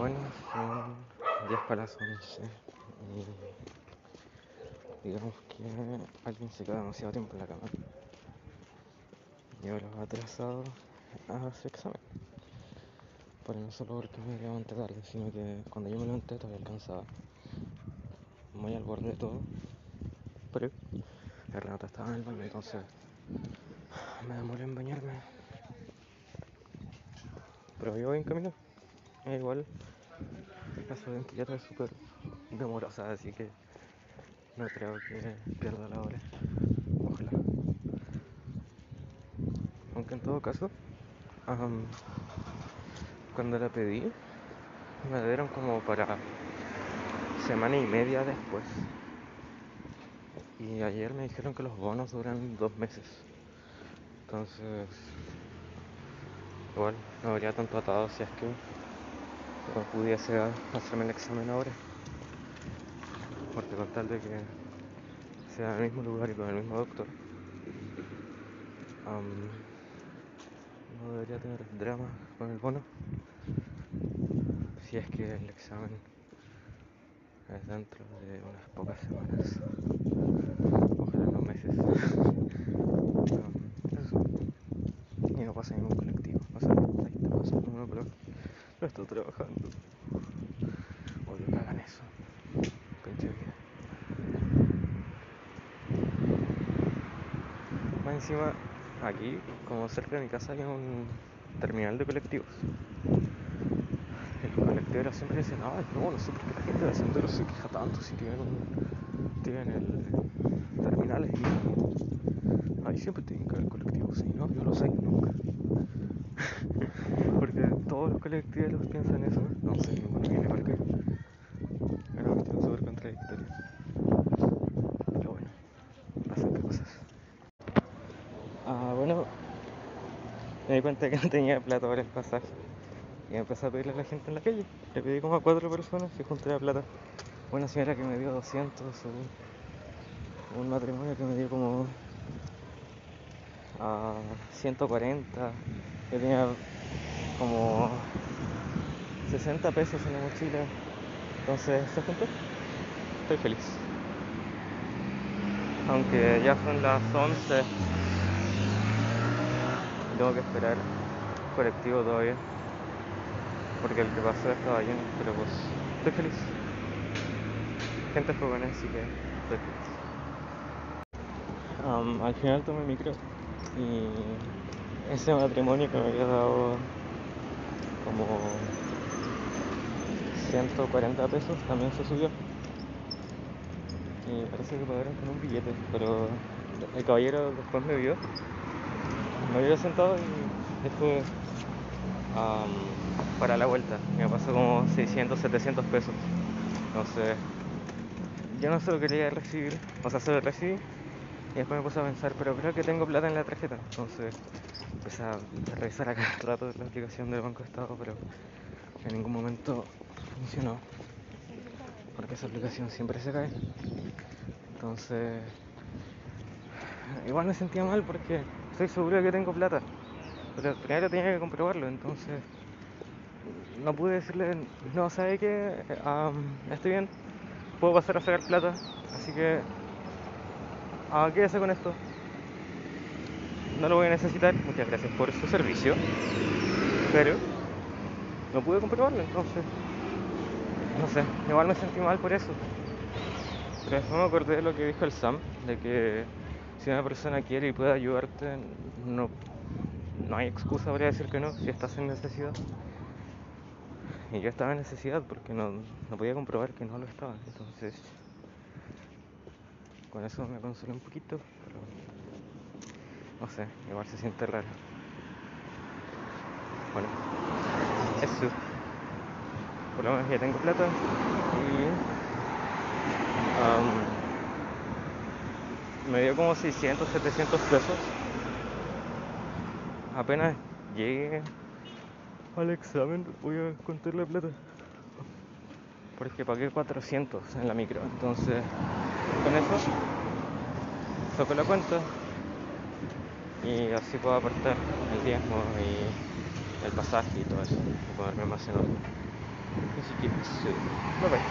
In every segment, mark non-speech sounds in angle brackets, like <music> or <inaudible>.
Bueno, son 10 para las 11 y digamos que alguien se queda demasiado tiempo en la cama y ahora va atrasado a su examen. Pero no solo porque me levanté tarde, sino que cuando yo me levanté todavía alcanzaba muy al borde de todo. Pero el rato estaba en el baño, entonces me demoré en bañarme. Pero yo voy en camino. Es igual, la ya es súper demorosa, así que no creo que pierda la hora. Ojalá. Aunque en todo caso, cuando la pedí, me dieron como para semana y media después. Y ayer me dijeron que los bonos duran dos meses. Entonces, igual no habría tanto atado si es que no pudiese hacerme el examen ahora. Porque con tal de que sea en el mismo lugar y con el mismo doctor, no debería tener drama con el bono. Si es que el examen es dentro de unas pocas semanas, ojalá no meses. eso. Y no pasa ningún colectivo. Sea, ahí está pasando uno, pero no <laughs> estoy trabajando. Odio que hagan eso. Pinche vida. Más encima, aquí, como cerca de mi casa, hay un terminal de colectivos. Y los colectiveros siempre dicen, ay, no, no sé por qué la gente de Sendero se queja tanto si tienen, un, tienen el terminales y ahí siempre tienen que haber colectivos. Y no, yo lo sé, nunca. <laughs> Todos los colectivos piensan eso, no sé, ninguno viene para qué. Es una cuestión súper contradictoria. Pero bueno, pasan cosas. Ah, bueno, me di cuenta que no tenía plata para el pasaje. Y empecé a pedirle a la gente en la calle. Le pedí como a cuatro personas y junté la plata. Una señora que me dio 200, un, un matrimonio que me dio como a 140. Yo tenía como 60 pesos en la mochila. Entonces se juntó. Estoy feliz. Aunque ya son las 11. Tengo que esperar colectivo todavía. Porque el que pasó estaba lleno. Pero pues estoy feliz. Gente joven, así que estoy feliz. Um, al final tomé micro y ese matrimonio que me había dado como 140 pesos también se subió. Y parece que pagaron con un billete pero el caballero después me vio. Me había sentado y después para la vuelta. Me pasó como 600 700 pesos. Entonces yo no se lo quería recibir. O sea se lo recibí y después me puse a pensar, pero creo que tengo plata en la tarjeta. Entonces empecé a revisar acá el rato la aplicación del Banco de Estado, pero en ningún momento funcionó. Porque esa aplicación siempre se cae. Entonces, igual me sentía mal porque estoy seguro de que tengo plata. Pero primero tenía que comprobarlo, entonces no pude decirle, no, ¿sabe qué? estoy bien, puedo pasar a sacar plata, así que Ah, quédese con esto. No lo voy a necesitar. Muchas gracias por su servicio. Pero no pude comprobarlo, entonces. No sé, igual me sentí mal por eso. Pero después me acordé de lo que dijo el Sam, de que si una persona quiere y puede ayudarte, no, no hay excusa para decir que no si estás en necesidad. Y yo estaba en necesidad porque no, no podía comprobar que no lo estaba. Entonces con eso me consolé un poquito, pero no sé, igual se siente raro. Bueno, eso. Por lo menos ya tengo plata y me dio como 600, 700 pesos. Apenas llegué al examen voy a contar la plata porque pagué 400 en la micro entonces con eso saco la cuenta y así puedo apartar el diezmo y el pasaje y todo eso y ponerme más en orden Así que sí. Bye bye.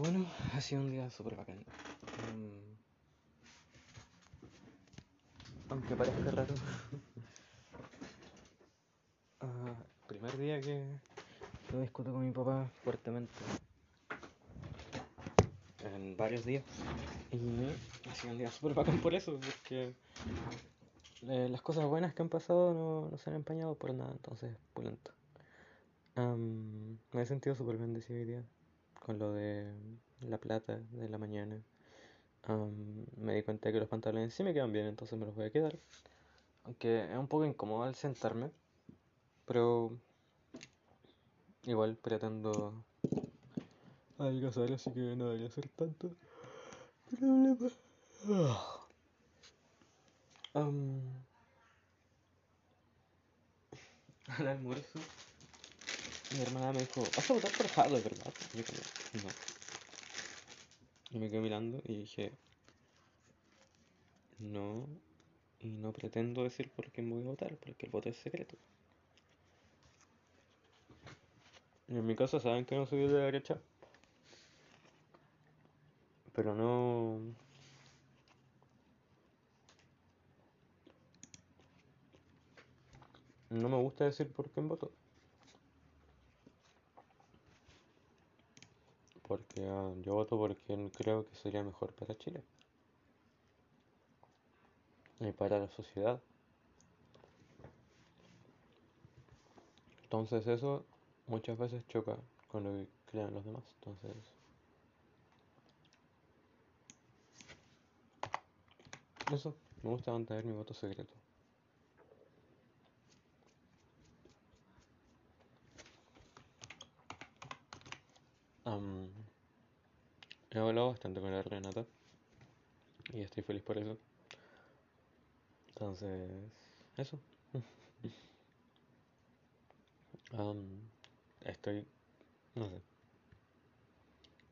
Bueno, ha sido un día súper bacán. Mm. aunque parezca raro. <laughs> Ah, primer día que lo discuto con mi papá fuertemente. En varios días. Y ha sido un día súper bacán por eso, porque eh, las cosas buenas que han pasado no, no se han empañado por nada, entonces, pulento. Am, me he sentido súper bendecido hoy día con lo de la plata de la mañana. Am, me di cuenta que los pantalones sí me quedan bien, entonces me los voy a quedar. Aunque es un poco incómodo al sentarme, pero igual pretendo adelgazar, así que no debería ser tanto problema. Am, <laughs> al almuerzo, mi hermana me dijo, ¿vas a votar por Jado, verdad? Y yo como, no. Y me quedé mirando y dije, no, y no pretendo decir por quién voy a votar, porque el voto es secreto. Y en mi casa saben que no soy de derecha, pero no... No me gusta decir por quién voto. Porque ah, yo voto por quien creo que sería mejor para Chile y para la sociedad. Entonces eso muchas veces choca con lo que crean los demás. Entonces, eso, me gusta mantener mi voto secreto. Am, he hablado bastante con la Renata y estoy feliz por eso. Entonces, eso. <laughs> Am, estoy, no sé,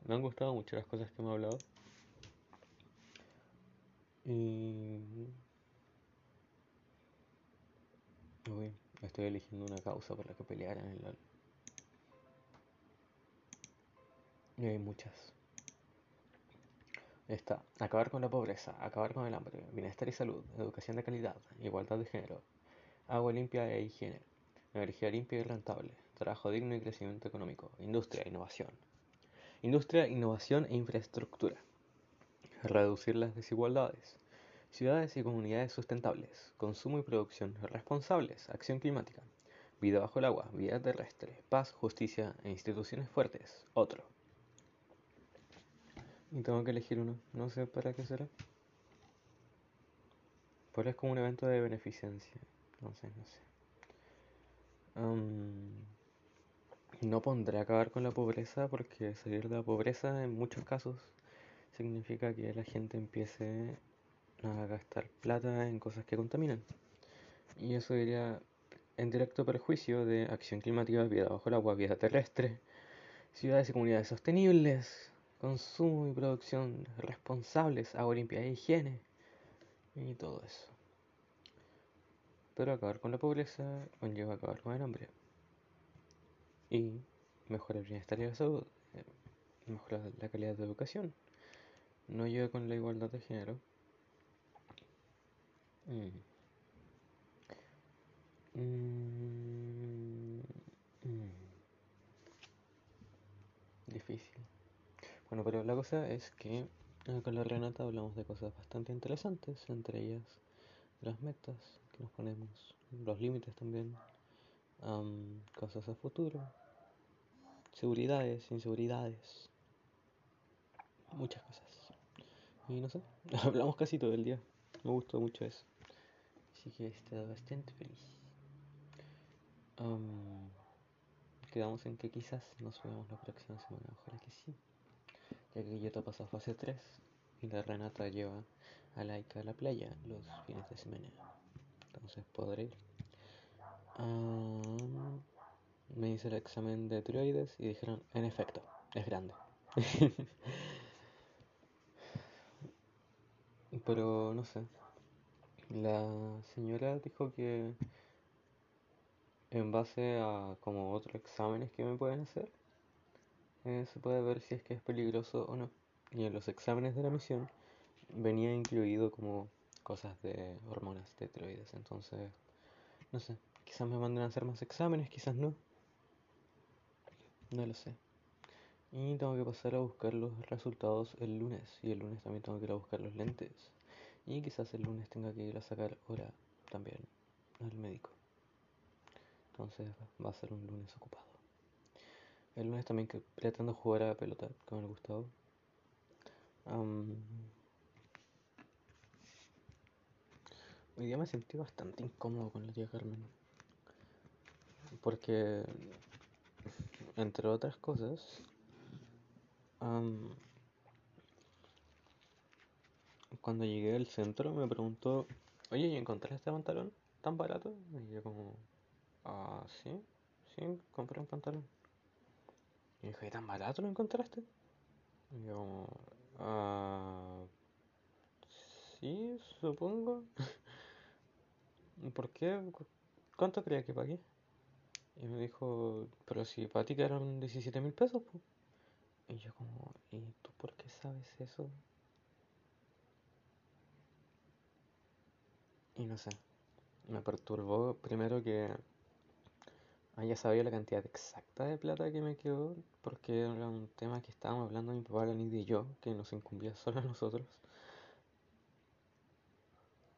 me han gustado mucho las cosas que me ha hablado uy, estoy eligiendo una causa por la que pelear en el LOL. Y hay muchas. Está acabar con la pobreza, acabar con el hambre, bienestar y salud, educación de calidad, igualdad de género, agua limpia e higiene, energía limpia y rentable, trabajo digno y crecimiento económico, industria, innovación. Industria, innovación e infraestructura. Reducir las desigualdades. Ciudades y comunidades sustentables. Consumo y producción responsables. Acción climática. Vida bajo el agua. Vida terrestre. Paz, justicia e instituciones fuertes. Otro. Y tengo que elegir uno. No sé para qué será. Pero es como un evento de beneficencia. No sé, no sé. Am, no pondré acabar con la pobreza porque salir de la pobreza en muchos casos significa que la gente empiece a gastar plata en cosas que contaminan. Y eso iría en directo perjuicio de acción climática, vida bajo el agua, vida terrestre, ciudades y comunidades sostenibles, consumo y producción responsables, agua limpia e higiene y todo eso. Pero acabar con la pobreza conlleva acabar con el hambre y mejorar el bienestar y la salud, eh, mejorar la calidad de educación. No llega con la igualdad de género. Mm. Mm, mm. Difícil. Bueno, pero la cosa es que eh, con la Renata hablamos de cosas bastante interesantes, entre ellas las metas que nos ponemos, los límites también, am, cosas a futuro, seguridades, inseguridades, muchas cosas. Y no sé, <laughs> hablamos casi todo el día, me gustó mucho eso. Así que he estado bastante feliz. Am, quedamos en que quizás nos veamos la próxima semana, ojalá que sí. Ya que yo te paso a fase 3 y la Renata lleva a Laika a la playa los fines de semana. Entonces podré ir. Me hice el examen de tiroides y dijeron, en efecto, es grande. <laughs> Pero no sé. La señora dijo que en base a como otros exámenes que me pueden hacer, eh, se puede ver si es que es peligroso o no. Y en los exámenes de la misión venía incluido como cosas de hormonas de tiroides. Entonces, no sé, quizás me manden a hacer más exámenes, quizás no. No lo sé. Y tengo que pasar a buscar los resultados el lunes. Y el lunes también tengo que ir a buscar los lentes. Y quizás el lunes tenga que ir a sacar hora también al médico. Entonces va a ser un lunes ocupado. El lunes también que pretendo jugar a pelota con el Gustavo. hoy día me sentí bastante incómodo con la tía Carmen. Porque, entre otras cosas, cuando llegué al centro me preguntó, oye, ¿y encontraste este pantalón tan barato? Y yo como, ah, sí, sí, compré un pantalón. Y dijo, ¿y tan barato lo encontraste? Y yo como, ah, sí, supongo. <laughs> ¿Por qué? ¿Cuánto creía que pagué? Y me dijo, pero si para ti eran 17 mil pesos, pues. Y yo como, ¿y tú por qué sabes eso? Y no sé, me perturbó primero que haya sabido la cantidad exacta de plata que me quedó, porque era un tema que estábamos hablando mi papá, Nidia y yo, que nos incumbía solo a nosotros.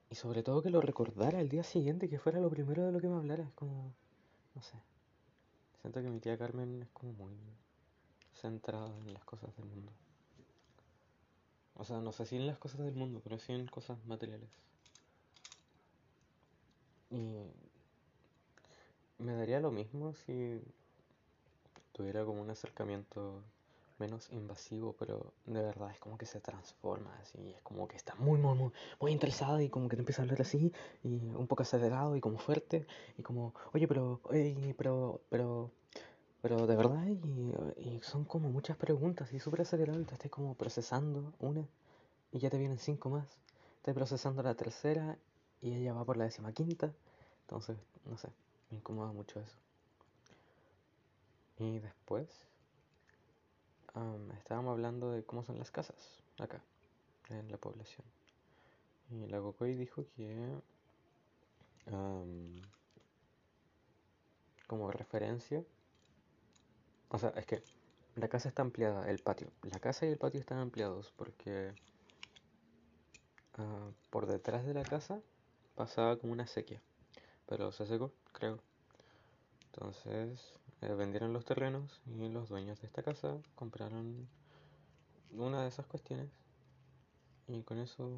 Y sobre todo que lo recordara el día siguiente, que fuera lo primero de lo que me hablara. Es como, no sé. Siento que mi tía Carmen es como muy centrada en las cosas del mundo. O sea, no sé si en las cosas del mundo, pero sí en cosas materiales. Y me daría lo mismo si tuviera como un acercamiento menos invasivo, pero de verdad es como que se transforma así, es como que está muy, muy, muy, interesado y como que te empieza a hablar así, y un poco acelerado y como fuerte, y como, oye, pero, pero, pero, pero de verdad, y, son como muchas preguntas y súper acelerado y te estás como procesando una y ya te vienen cinco más. Estás procesando la tercera y ella va por la décima quinta. Entonces, no sé, me incomoda mucho eso. Y después estábamos hablando de cómo son las casas acá, en la población. Y la Cocoy dijo que como referencia o sea, es que la casa está ampliada, el patio. La casa y el patio están ampliados porque ah, por detrás de la casa pasaba como una sequía. Pero se secó, creo. Entonces eh, vendieron los terrenos y los dueños de esta casa compraron una de esas cuestiones. Y con eso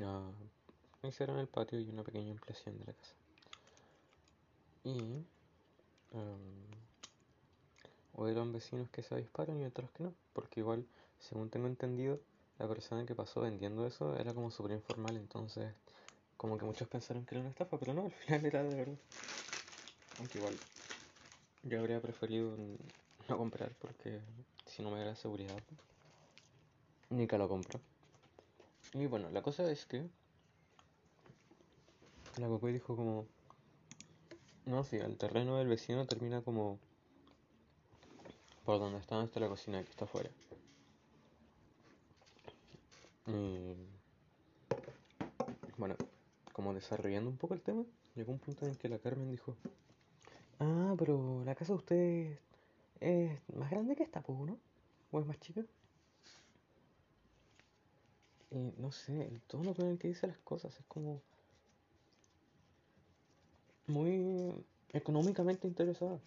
uh, hicieron el patio y una pequeña ampliación de la casa. Y hubieron vecinos que se avisparon y otros que no, porque igual, según tengo entendido, la persona que pasó vendiendo eso era como súper informal, entonces como que muchos pensaron que era una estafa, pero no, al <laughs> final era de verdad. Aunque igual, yo habría preferido no comprar porque si no me da seguridad, ni que lo compro. Y bueno, la cosa es que la Cocoy dijo como, no, sí, el terreno del vecino termina como por donde está nuestra cocina que está afuera. Bueno, como desarrollando un poco el tema, llegó un punto en el que la Carmen dijo, ah, pero la casa de ustedes es más grande que esta, ¿no? ¿O es más chica? Y no sé, el tono con el que dice las cosas es como muy económicamente interesada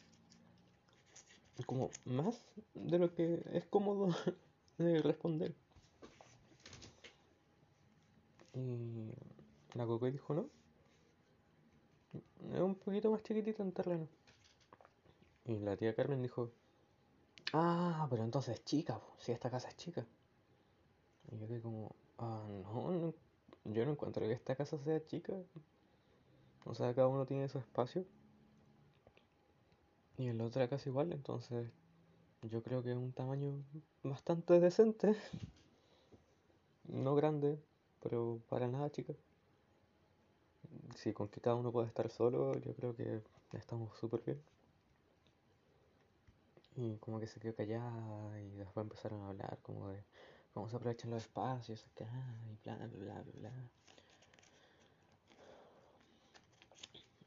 como más de lo que es cómodo <laughs> de responder. Y la Coco dijo no. Es un poquito más chiquitito en terreno. Y la tía Carmen dijo, ah, pero entonces es chica, si esta casa es chica. Y yo quedé como, ah, no, no, yo no encuentro que esta casa sea chica. O sea, cada uno tiene su espacio. Y en la otra casa igual, entonces yo creo que es un tamaño bastante decente. <laughs> No grande, pero para nada chica. si con que cada uno puede estar solo, yo creo que estamos súper bien. Y como que se quedó callada y después empezaron a hablar como de cómo se aprovechan los espacios acá y bla, bla, bla, bla.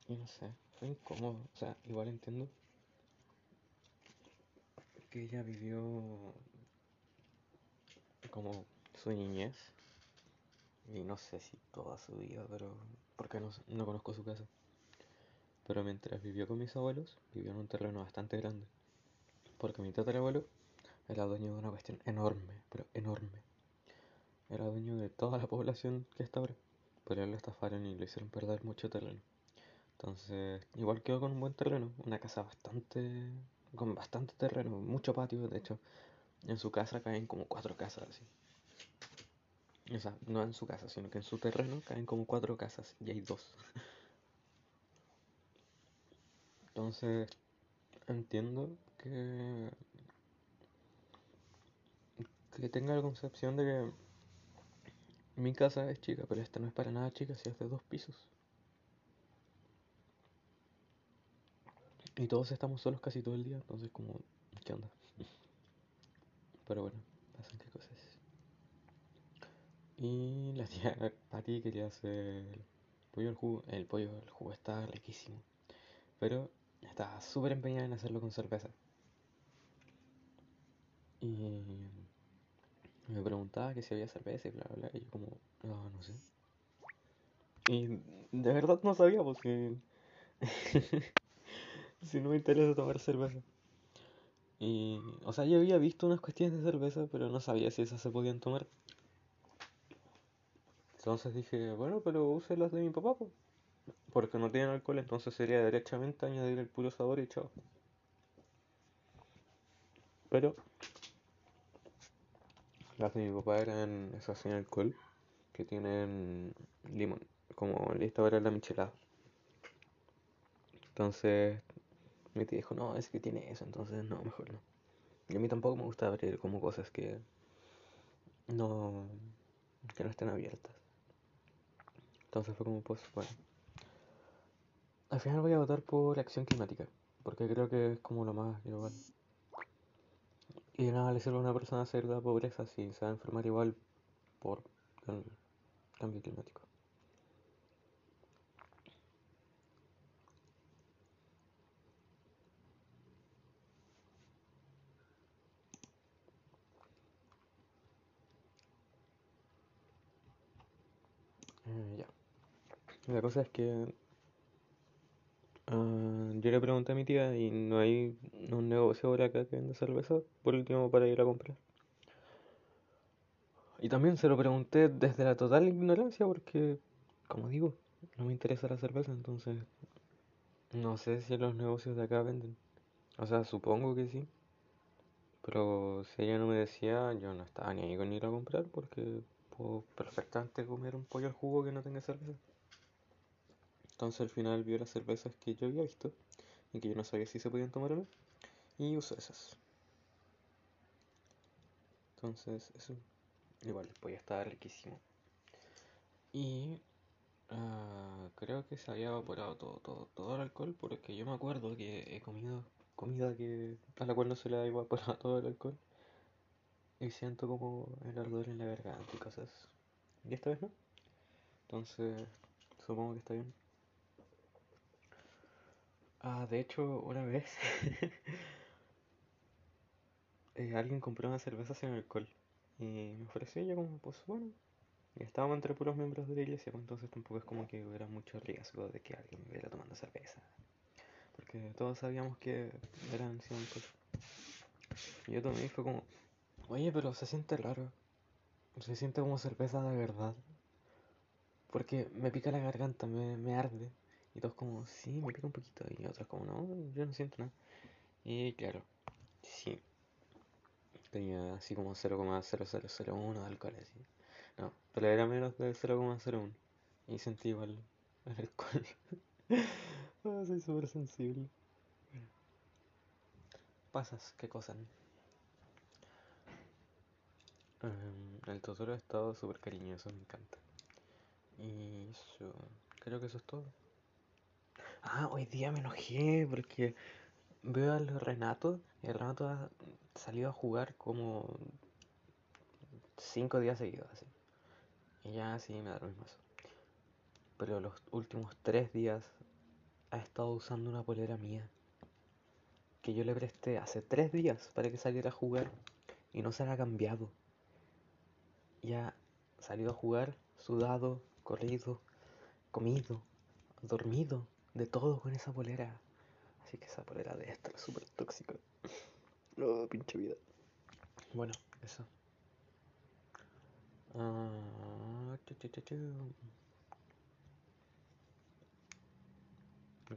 Y no sé, fue incómodo. O sea, igual entiendo que ella vivió como su niñez. Y no sé si toda su vida, pero porque no, no conozco su casa. Pero mientras vivió con mis abuelos, vivió en un terreno bastante grande. Porque mi tatarabuelo era dueño de una cuestión enorme, pero enorme. Era dueño de toda la población que está ahora. Pero él lo estafaron y le hicieron perder mucho terreno. Entonces, igual quedó con un buen terreno, una casa bastante, con bastante terreno, mucho patio, de hecho, en su casa caen como cuatro casas así. O sea, no en su casa, sino que en su terreno caen como cuatro casas y hay dos. Entonces, entiendo que que tenga la concepción de que mi casa es chica, pero esta no es para nada chica, si es de dos pisos. Y todos estamos solos casi todo el día, entonces como, ¿qué onda? Pero bueno, pasan qué cosas. Y la tía <laughs> Patti quería hacer el pollo al jugo. El pollo al jugo estaba riquísimo. Pero estaba súper empeñada en hacerlo con cerveza. Y me preguntaba que si había cerveza y bla bla bla. Y yo como, no, no sé. Y de verdad no sabía porque <laughs> si no me interesa tomar cerveza. Y, o sea, yo había visto unas cuestiones de cerveza, pero no sabía si esas se podían tomar. Entonces dije, bueno, pero use las de mi papá, po. porque no tienen alcohol, entonces sería derechamente añadir el puro sabor y chao. Pero las de mi papá eran esas sin alcohol, que tienen limón, como lista para la michelada. Entonces mi tía dijo, no, es que tiene eso, entonces no, mejor no. Y a mí tampoco me gusta abrir como cosas que no, que no estén abiertas. Entonces fue como, pues, bueno. Al final voy a votar por acción climática, porque creo que es como lo más global. Y de nada le sirve a una persona salir de la pobreza si se va a enfermar igual por el cambio climático. Ya. La cosa es que ah, yo le pregunté a mi tía y no hay un negocio ahora acá que vende cerveza, por último para ir a comprar. Y también se lo pregunté desde la total ignorancia porque, como digo, no me interesa la cerveza, entonces no sé si los negocios de acá venden. O sea, supongo que sí. Pero si ella no me decía, yo no estaba ni ahí con ir a comprar porque puedo perfectamente comer un pollo al jugo que no tenga cerveza. Entonces al final vio las cervezas que yo había visto y que yo no sabía si se podían tomar o no. Y usó esas. Entonces, eso. Igual el pollo estaba riquísimo. Y ah, creo que se había evaporado todo, todo, todo el alcohol porque yo me acuerdo que he comido comida que, a la cual no se le ha evaporado <laughs> todo el alcohol. Y siento como el ardor en la garganta y cosas. Y esta vez no. Entonces, supongo que está bien. Ah, de hecho, una vez <laughs> eh, alguien compró una cerveza sin alcohol. Y me ofreció y yo como, pues bueno. Y estábamos entre puros miembros de la iglesia, pues entonces tampoco es como que hubiera mucho riesgo de que alguien me viera tomando cerveza. Porque todos sabíamos que eran sin alcohol. Y yo tomé y fue como, oye, pero se siente raro. Se siente como cerveza de verdad. Porque me pica la garganta, me, me arde. Y todos como, sí, me pica un poquito. Y otros como, no, yo no siento nada. Y claro, sí. Tenía así como 0,0001 de alcohol así. No, pero era menos de 0,01. Y sentí igual el alcohol. <laughs> Ah, soy súper sensible. Pasas, qué cosas. Em, el Totoro ha estado súper cariñoso, me encanta. Y eso, creo que eso es todo. Ah, hoy día me enojé porque veo al Renato y el Renato ha salido a jugar como cinco días seguidos, así. Y ya así me da lo mismo eso. Pero los últimos tres días ha estado usando una polera mía que yo le presté hace tres días para que saliera a jugar y no se la ha cambiado. Ya salido a jugar, sudado, corrido, comido, dormido, de todo con esa polera. Así que esa polera de estar súper tóxica. <laughs> No, pinche vida. Bueno, eso. Chu.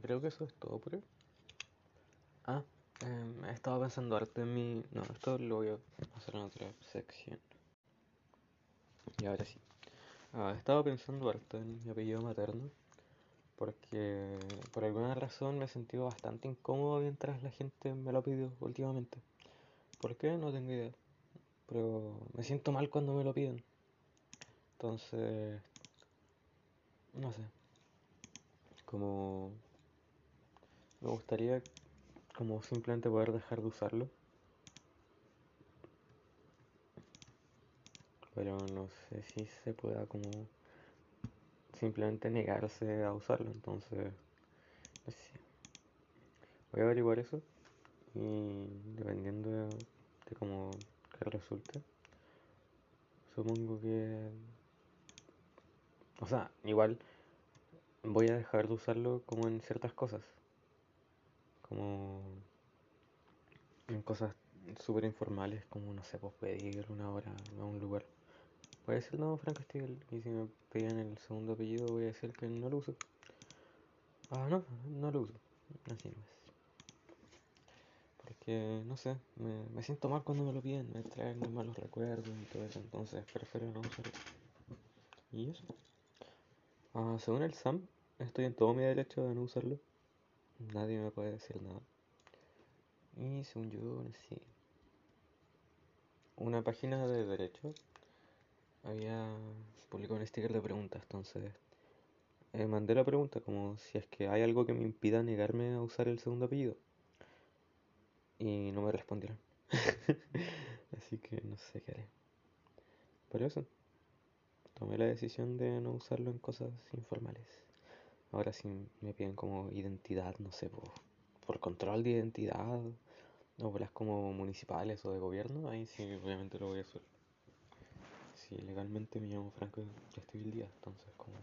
Creo que eso es todo por hoy. Ah, em, he estado pensando harto en mi... No, esto lo voy a hacer en otra sección. Y ahora sí. Ah, he estado pensando harto en mi apellido materno. Porque por alguna razón me he sentido bastante incómodo mientras la gente me lo ha últimamente. ¿Por qué? No tengo idea. Pero me siento mal cuando me lo piden. Entonces, no sé. Como me gustaría como simplemente poder dejar de usarlo. Pero no sé si se pueda como simplemente negarse a usarlo. Entonces. Voy a averiguar eso. Y dependiendo de, de cómo que resulte, supongo que... O sea, igual voy a dejar de usarlo como en ciertas cosas. Como en cosas súper informales, como no sé, pues pedir una hora a un lugar. Voy a decir no, Franco Stivel. Y si me pedían el segundo apellido, voy a decir que no lo uso. Ah, no, no lo uso. Así no es. Porque, no sé, me, me siento mal cuando me lo piden, me traen malos recuerdos y todo eso, entonces prefiero no usarlo. Y eso. Ah, según el SAM, estoy en todo mi derecho de no usarlo. Nadie me puede decir nada. Y según yo, sé. Una página de derecho había publicado un sticker de preguntas, entonces eh, mandé la pregunta como si es que hay algo que me impida negarme a usar el segundo apellido. Y no me respondieron. <laughs> Así que no sé qué haré. Pero eso, tomé la decisión de no usarlo en cosas informales. Ahora si me piden como identidad, no sé, por, por control de identidad o por las como municipales o de gobierno, ahí sí obviamente lo voy a usar. Sí, legalmente me llamo Franco Castillo Díaz, entonces como...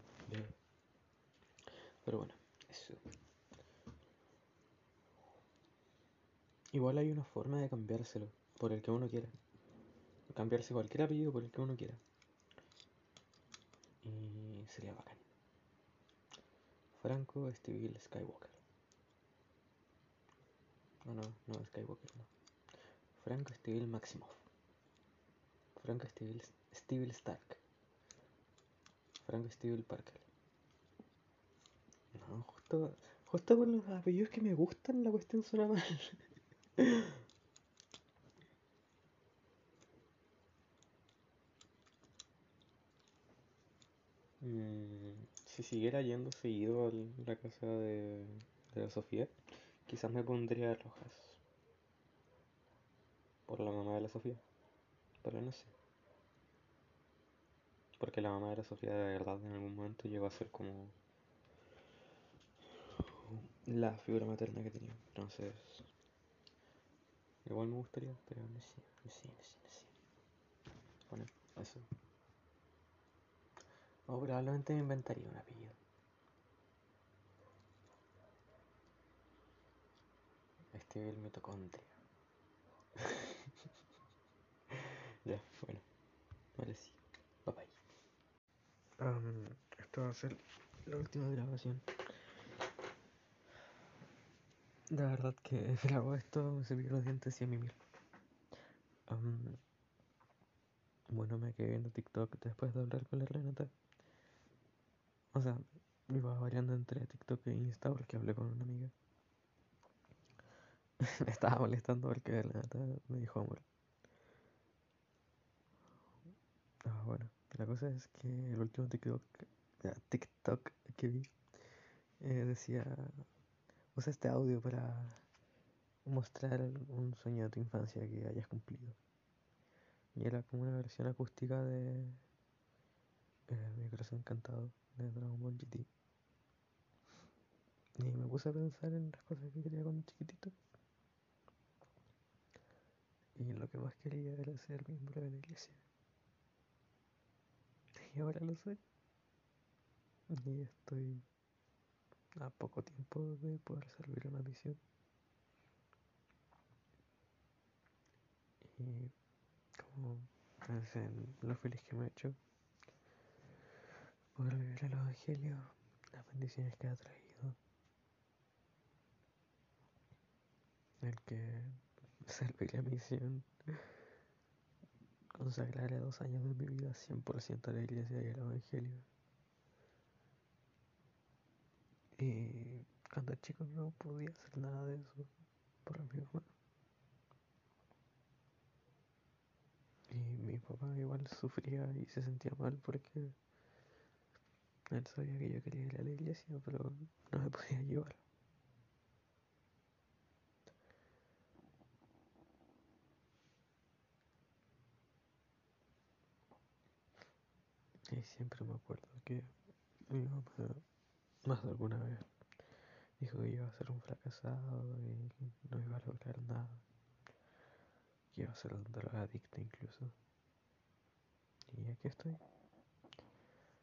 Pero bueno, eso. Igual hay una forma de cambiárselo por el que uno quiera. Cambiarse cualquier apellido por el que uno quiera. Y sería bacán. Franco Stevil Skywalker. No, no, no, Skywalker no. Franco Stevil Maximoff. Franco Stevil, Stevil Stark. Franco Stevil Parker. No, justo, justo con los apellidos que me gustan la cuestión suena mal. <laughs> Mm, si siguiera yendo seguido a la casa de, de la Sofía, quizás me pondría rojas. Por la mamá de la Sofía. Pero no sé. Porque la mamá de la Sofía de verdad en algún momento llegó a ser como la figura materna que tenía. Entonces, igual me gustaría, pero no sé, no sé, no sé, no sé. Bueno, eso. O probablemente me inventaría un apellido. Este es el mitocondria. <laughs> ya, bueno. Vale, sí. Um, esto va a ser la última grabación. La verdad que <laughs> grabo esto, me cepillo los dientes y a mimir. Um, bueno, me quedé viendo TikTok después de hablar con la Renata. O sea, iba variando entre TikTok e Insta porque hablé con una amiga. <laughs> me estaba molestando porque la Renata me dijo amor. Ah, bueno, la cosa es que el último TikTok TikTok que vi eh, decía, usa este audio para mostrar un sueño de tu infancia que hayas cumplido. Y era como una versión acústica de eh, Mi corazón encantado de Dragon Ball GT. Y me puse a pensar en las cosas que quería cuando chiquitito. Y lo que más quería era ser miembro de la iglesia. Y ahora lo soy. Y estoy a poco tiempo de poder servir una misión. Y como en lo feliz que me ha hecho poder vivir el Evangelio, las bendiciones que ha traído, el que <laughs> servir la misión, consagrarle dos años de mi vida 100% a la iglesia y al Evangelio. Y cuando chico no podía hacer nada de eso por mi mamá. Y mi papá igual sufría y se sentía mal porque él sabía que yo quería ir a la iglesia, pero no me podía llevar. Y siempre me acuerdo que mi mamá más de alguna vez dijo que iba a ser un fracasado y no iba a lograr nada. Que iba a ser un drogadicto incluso. Y aquí estoy,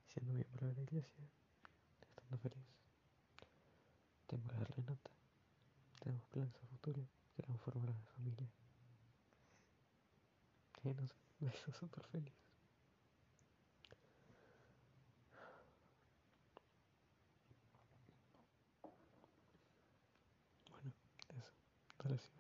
siendo miembro de la iglesia, estando feliz. Tengo que darle nota. Tenemos planes a futuro. Queremos formar una familia. Y no sé, <laughs> me hizo súper feliz. Gracias.